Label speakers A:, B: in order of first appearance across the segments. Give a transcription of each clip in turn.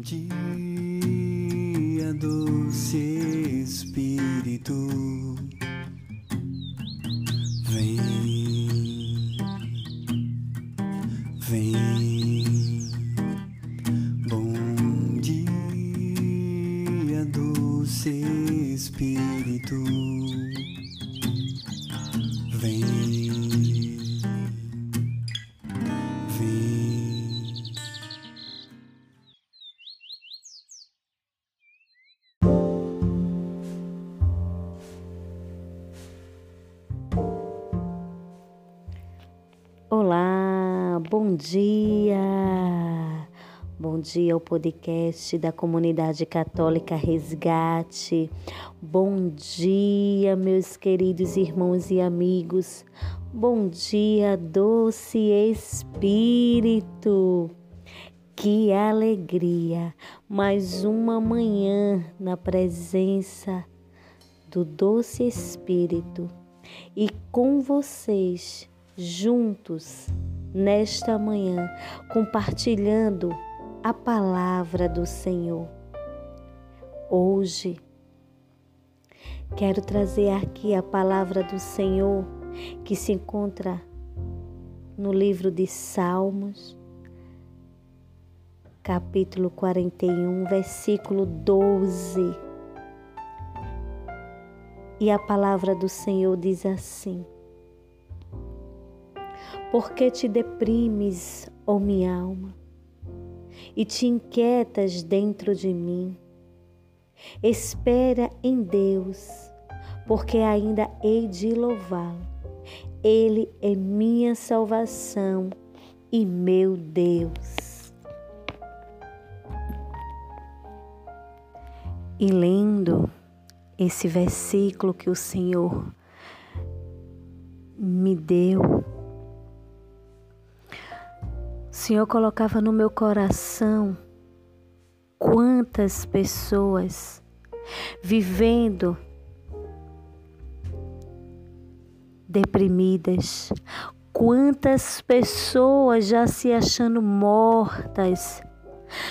A: dia, doce Espírito, Bom dia
B: ao podcast da comunidade católica Resgate. Bom dia, meus queridos irmãos e amigos. Bom dia, doce Espírito. Que alegria! Mais uma manhã na presença do doce Espírito e com vocês juntos nesta manhã, compartilhando a palavra do Senhor. Hoje, quero trazer aqui a palavra do Senhor que se encontra no livro de Salmos, capítulo 41, versículo 12. E a palavra do Senhor diz assim: por que te deprimes, ó minha alma, e te inquietas dentro de mim? Espera em Deus, porque ainda hei de louvá-lo. Ele é minha salvação e meu Deus. E lendo esse versículo que o Senhor me deu, Senhor colocava no meu coração quantas pessoas vivendo deprimidas, quantas pessoas já se achando mortas,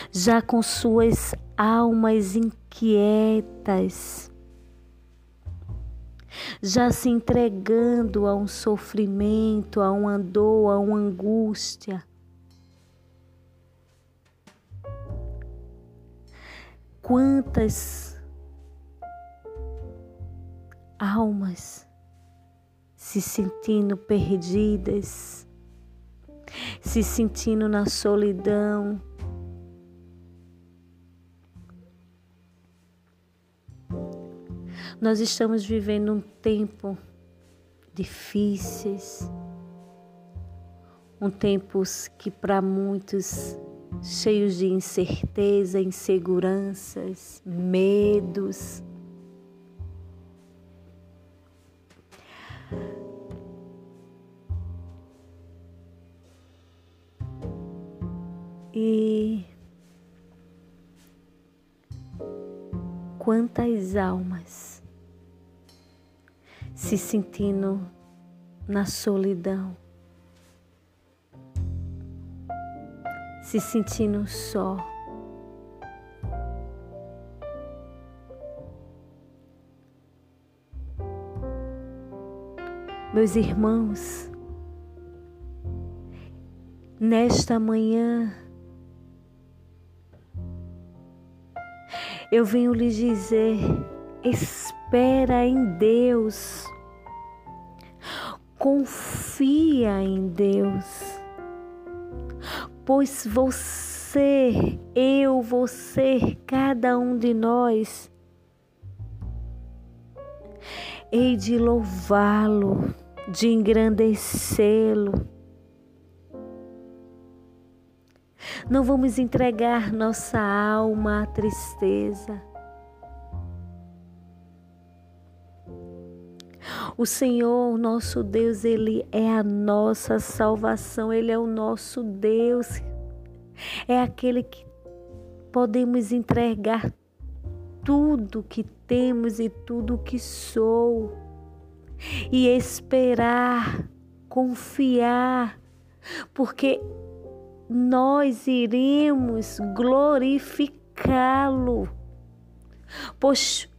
B: já com suas almas inquietas, já se entregando a um sofrimento, a uma dor, a uma angústia. Quantas almas se sentindo perdidas, se sentindo na solidão. Nós estamos vivendo um tempo difíceis, um tempo que para muitos cheios de incerteza, inseguranças, medos. E quantas almas se sentindo na solidão, se sentindo só. Meus irmãos, nesta manhã, eu venho lhes dizer: espera em Deus, confia em Deus, pois você, eu, você, cada um de nós, hei de louvá-lo, de engrandecê-lo. Não vamos entregar nossa alma à tristeza. O Senhor, nosso Deus, Ele é a nossa salvação, Ele é o nosso Deus, é aquele que podemos entregar tudo que temos e tudo que sou, e esperar, confiar, porque nós iremos glorificá-lo, pois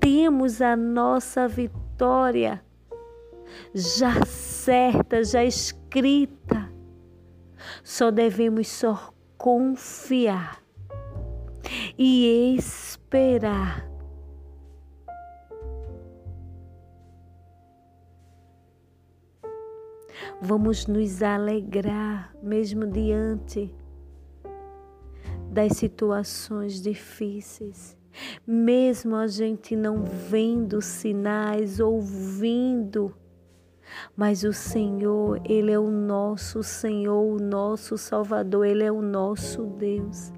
B: temos a nossa vitória já certa, já escrita. Só devemos só confiar e esperar. Vamos nos alegrar mesmo diante das situações difíceis, mesmo a gente não vendo sinais, ouvindo mas o Senhor, Ele é o nosso Senhor, o nosso Salvador, Ele é o nosso Deus,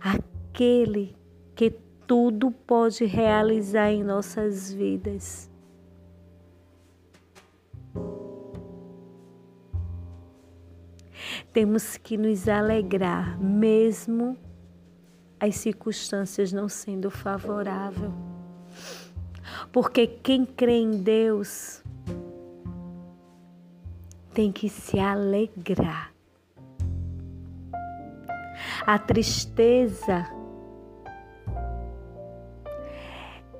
B: aquele que tudo pode realizar em nossas vidas. Temos que nos alegrar, mesmo as circunstâncias não sendo favoráveis. Porque quem crê em Deus tem que se alegrar. A tristeza,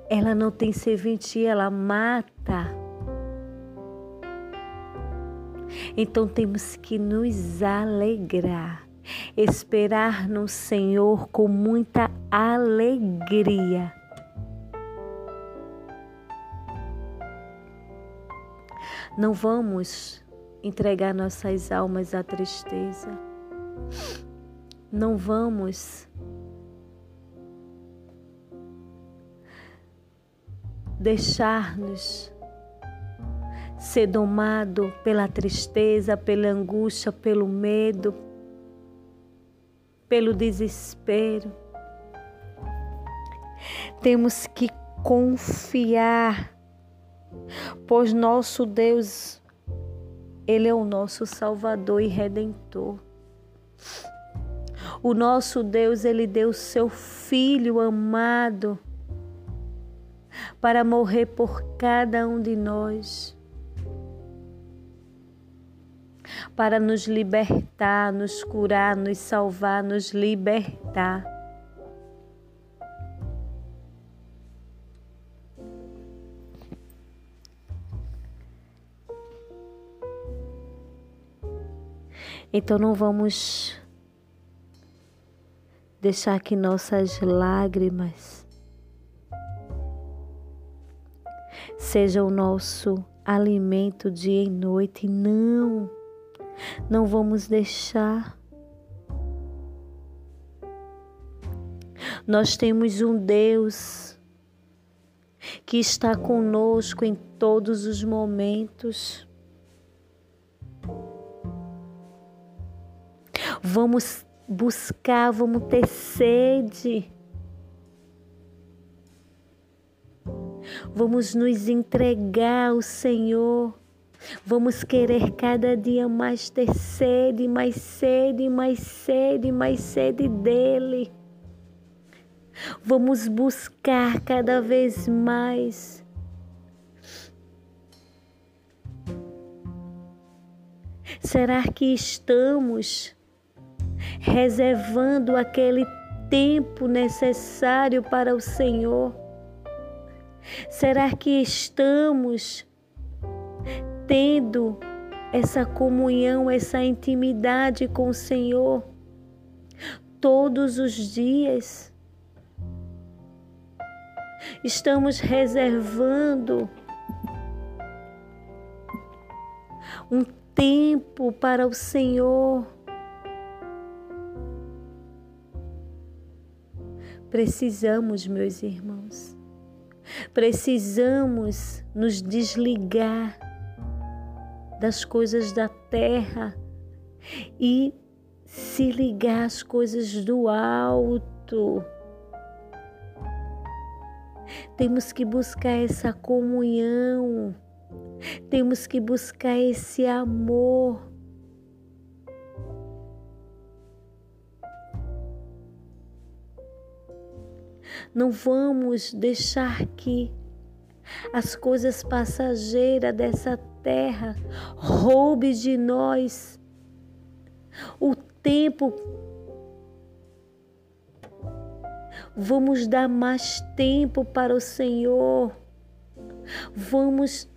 B: ela não tem serventia, ela mata. Então temos que nos alegrar, esperar no Senhor com muita alegria. Não vamos entregar nossas almas à tristeza. Não vamos deixar-nos ser domado pela tristeza, pela angústia, pelo medo, pelo desespero. Temos que confiar, pois nosso Deus ele é o nosso Salvador e Redentor. O nosso Deus, ele deu seu Filho amado para morrer por cada um de nós, para nos libertar, nos curar, nos salvar, nos libertar. Então não vamos deixar que nossas lágrimas sejam o nosso alimento dia e noite. Não, não vamos deixar. Nós temos um Deus que está conosco em todos os momentos. Vamos buscar, vamos ter sede. Vamos nos entregar ao Senhor. Vamos querer cada dia mais ter sede, mais sede, mais sede, mais sede dEle. Vamos buscar cada vez mais. Será que estamos reservando aquele tempo necessário para o Senhor? Será que estamos tendo essa comunhão, essa intimidade com o Senhor todos os dias? Estamos reservando um tempo para o Senhor Precisamos, meus irmãos, precisamos nos desligar das coisas da terra e se ligar às coisas do alto. Temos que buscar essa comunhão, temos que buscar esse amor Não vamos deixar que as coisas passageiras dessa terra roube de nós o tempo. Vamos dar mais tempo para o Senhor. Vamos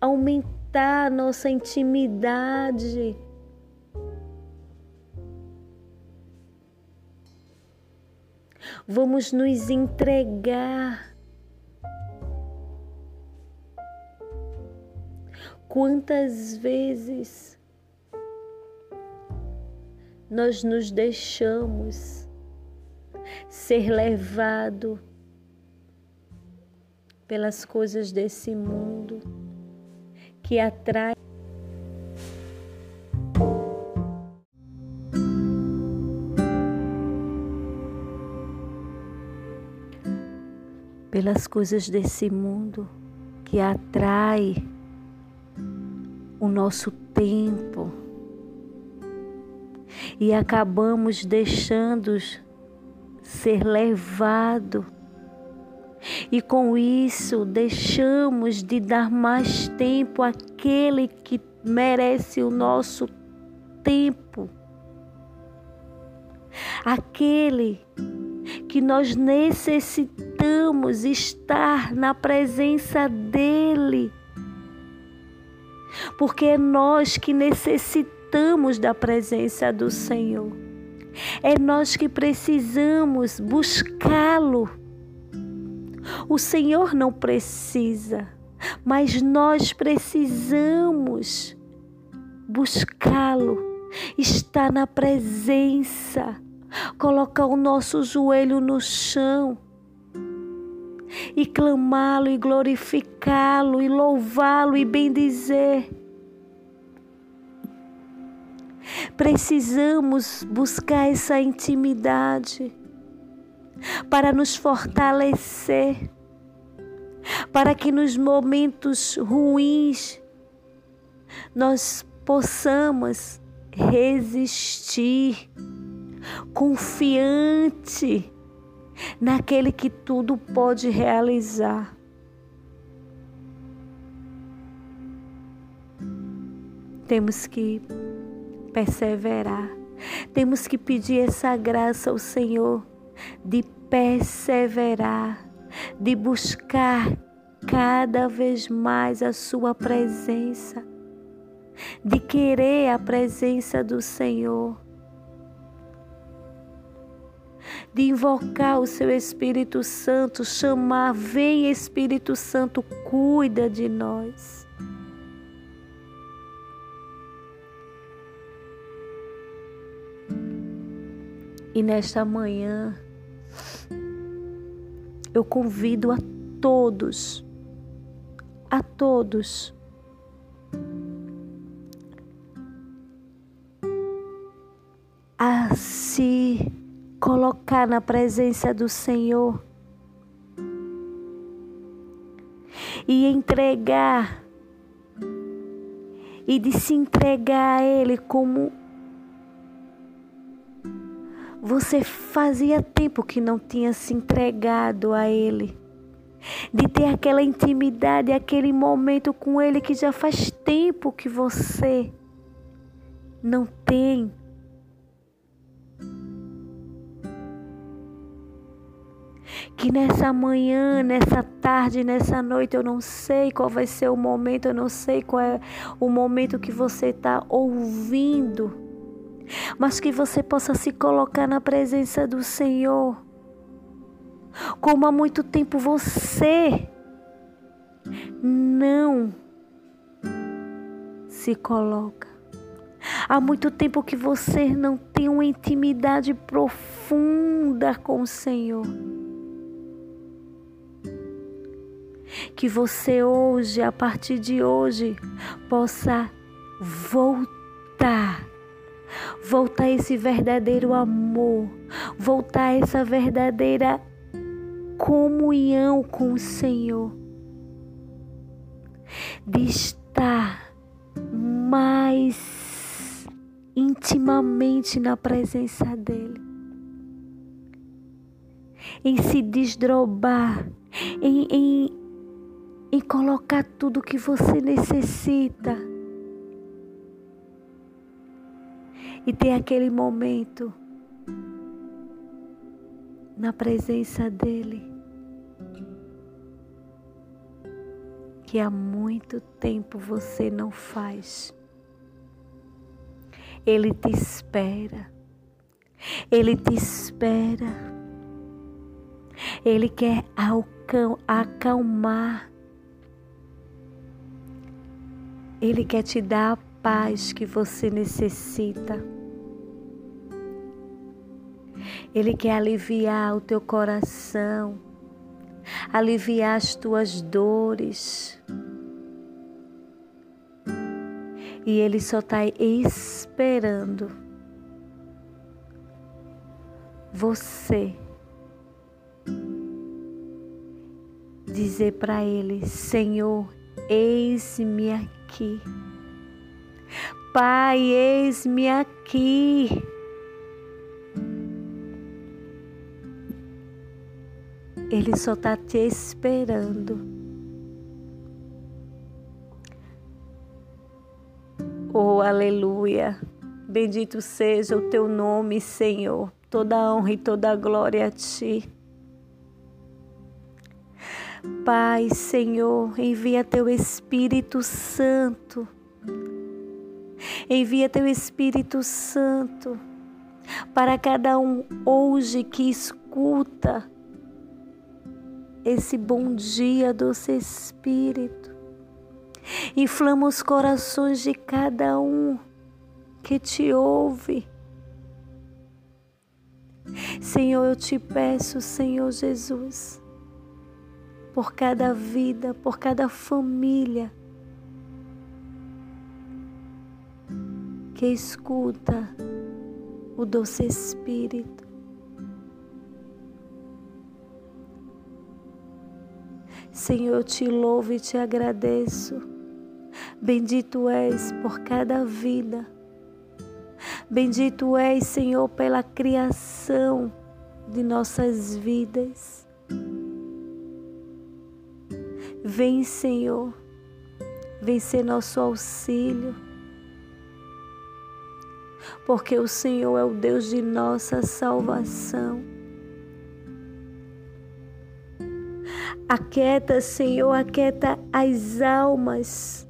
B: aumentar nossa intimidade. Vamos nos entregar. Quantas vezes nós nos deixamos ser levado pelas coisas desse mundo que atrai pelas coisas desse mundo que atrai o nosso tempo e acabamos deixando ser levado e com isso deixamos de dar mais tempo àquele que merece o nosso tempo. Aquele que nós necessitamos estar na presença dele. Porque é nós que necessitamos da presença do Senhor. É nós que precisamos buscá-lo. O Senhor não precisa, mas nós precisamos buscá-lo, estar na presença, colocar o nosso joelho no chão e clamá-lo e glorificá-lo e louvá-lo e bendizer. Precisamos buscar essa intimidade para nos fortalecer, para que nos momentos ruins nós possamos resistir, confiante naquele que tudo pode realizar. Temos que perseverar, temos que pedir essa graça ao Senhor de perseverar, de buscar cada vez mais a Sua presença, de querer a presença do Senhor, de invocar o Seu Espírito Santo, chamar: Vem Espírito Santo, cuida de nós. E nesta manhã, eu convido a todos, a todos, a se colocar na presença do Senhor e entregar e de se entregar a Ele como você fazia tempo que não tinha se entregado a Ele, de ter aquela intimidade, aquele momento com Ele que já faz tempo que você não tem. Que nessa manhã, nessa tarde, nessa noite, eu não sei qual vai ser o momento, eu não sei qual é o momento que você está ouvindo mas que você possa se colocar na presença do Senhor. Como há muito tempo você não se coloca. Há muito tempo que você não tem uma intimidade profunda com o Senhor. Que você hoje, a partir de hoje, possa voltar. Voltar esse verdadeiro amor, voltar essa verdadeira comunhão com o Senhor, de estar mais intimamente na presença dEle, em se desdobrar, em, em, em colocar tudo que você necessita e ter aquele momento na presença dele que há muito tempo você não faz. Ele te espera. Ele te espera. Ele quer acalmar. Ele quer te dar a paz que você necessita. Ele quer aliviar o teu coração, aliviar as tuas dores. E Ele só está esperando você dizer para Ele: Senhor, eis-me aqui. Pai, eis-me aqui. Ele só está te esperando. Oh, aleluia. Bendito seja o teu nome, Senhor. Toda honra e toda glória a ti. Pai, Senhor, envia teu Espírito Santo. Envia teu Espírito Santo para cada um hoje que escuta esse bom dia, doce Espírito. Inflama os corações de cada um que te ouve. Senhor, eu te peço, Senhor Jesus, por cada vida, por cada família que escuta o doce Espírito. Senhor, eu te louvo e te agradeço. Bendito és por cada vida. Bendito és, Senhor, pela criação de nossas vidas. Vem, Senhor, vem ser nosso auxílio, porque o Senhor é o Deus de nossa salvação. Aquieta, Senhor, aquieta as almas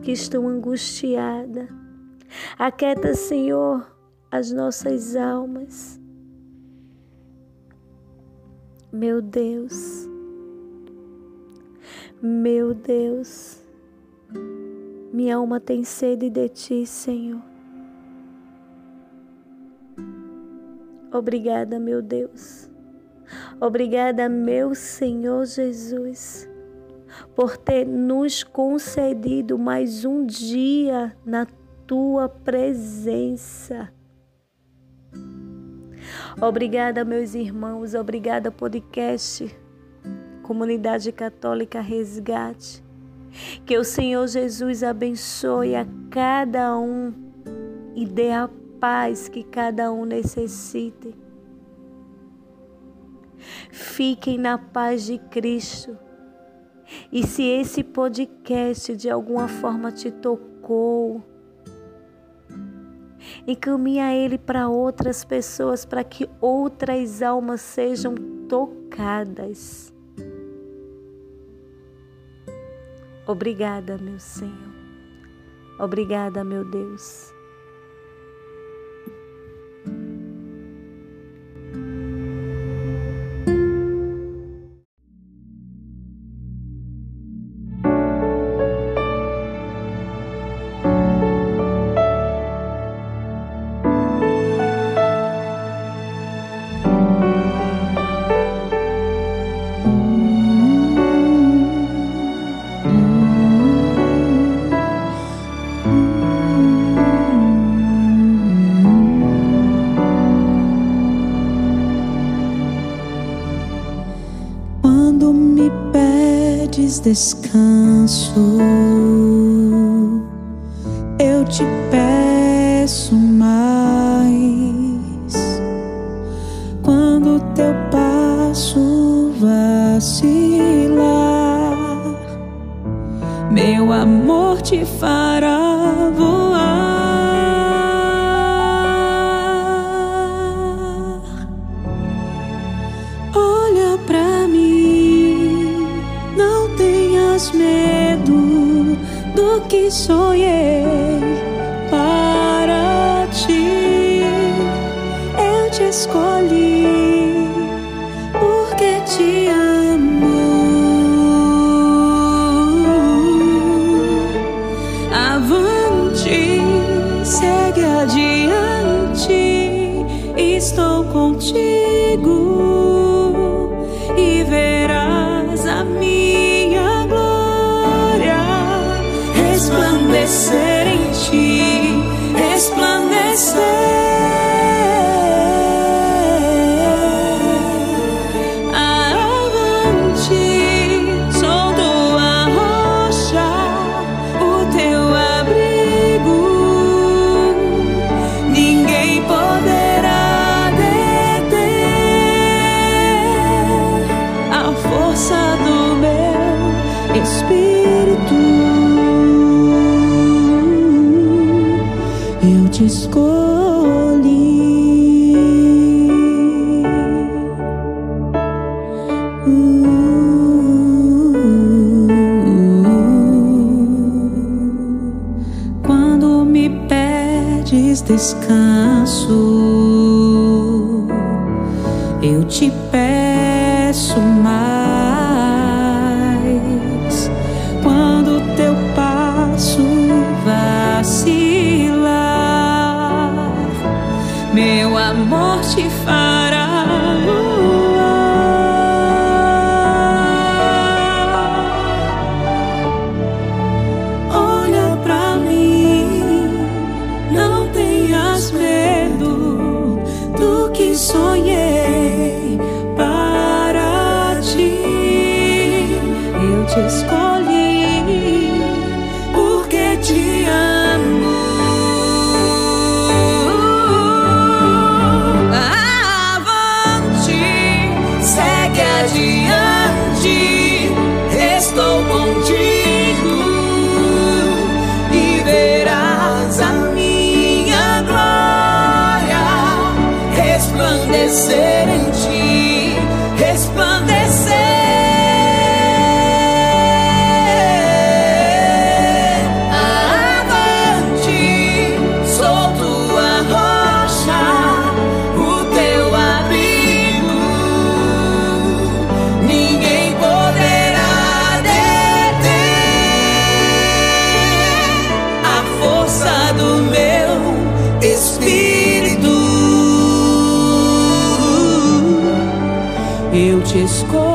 B: que estão angustiadas. Aquieta, Senhor, as nossas almas. Meu Deus, meu Deus, minha alma tem sede de Ti, Senhor. Obrigada, meu Deus. Obrigada, meu Senhor Jesus, por ter nos concedido mais um dia na tua presença. Obrigada, meus irmãos, obrigada, podcast, Comunidade Católica Resgate. Que o Senhor Jesus abençoe a cada um e dê a paz que cada um necessite. Fiquem na paz de Cristo. E se esse podcast de alguma forma te tocou, encaminha ele para outras pessoas, para que outras almas sejam tocadas. Obrigada, meu Senhor. Obrigada, meu Deus.
A: Descanso. Eu te peço mais. Quando teu passo vacilar, meu amor te fará pedes descanso, eu te peço mais. Te escolho.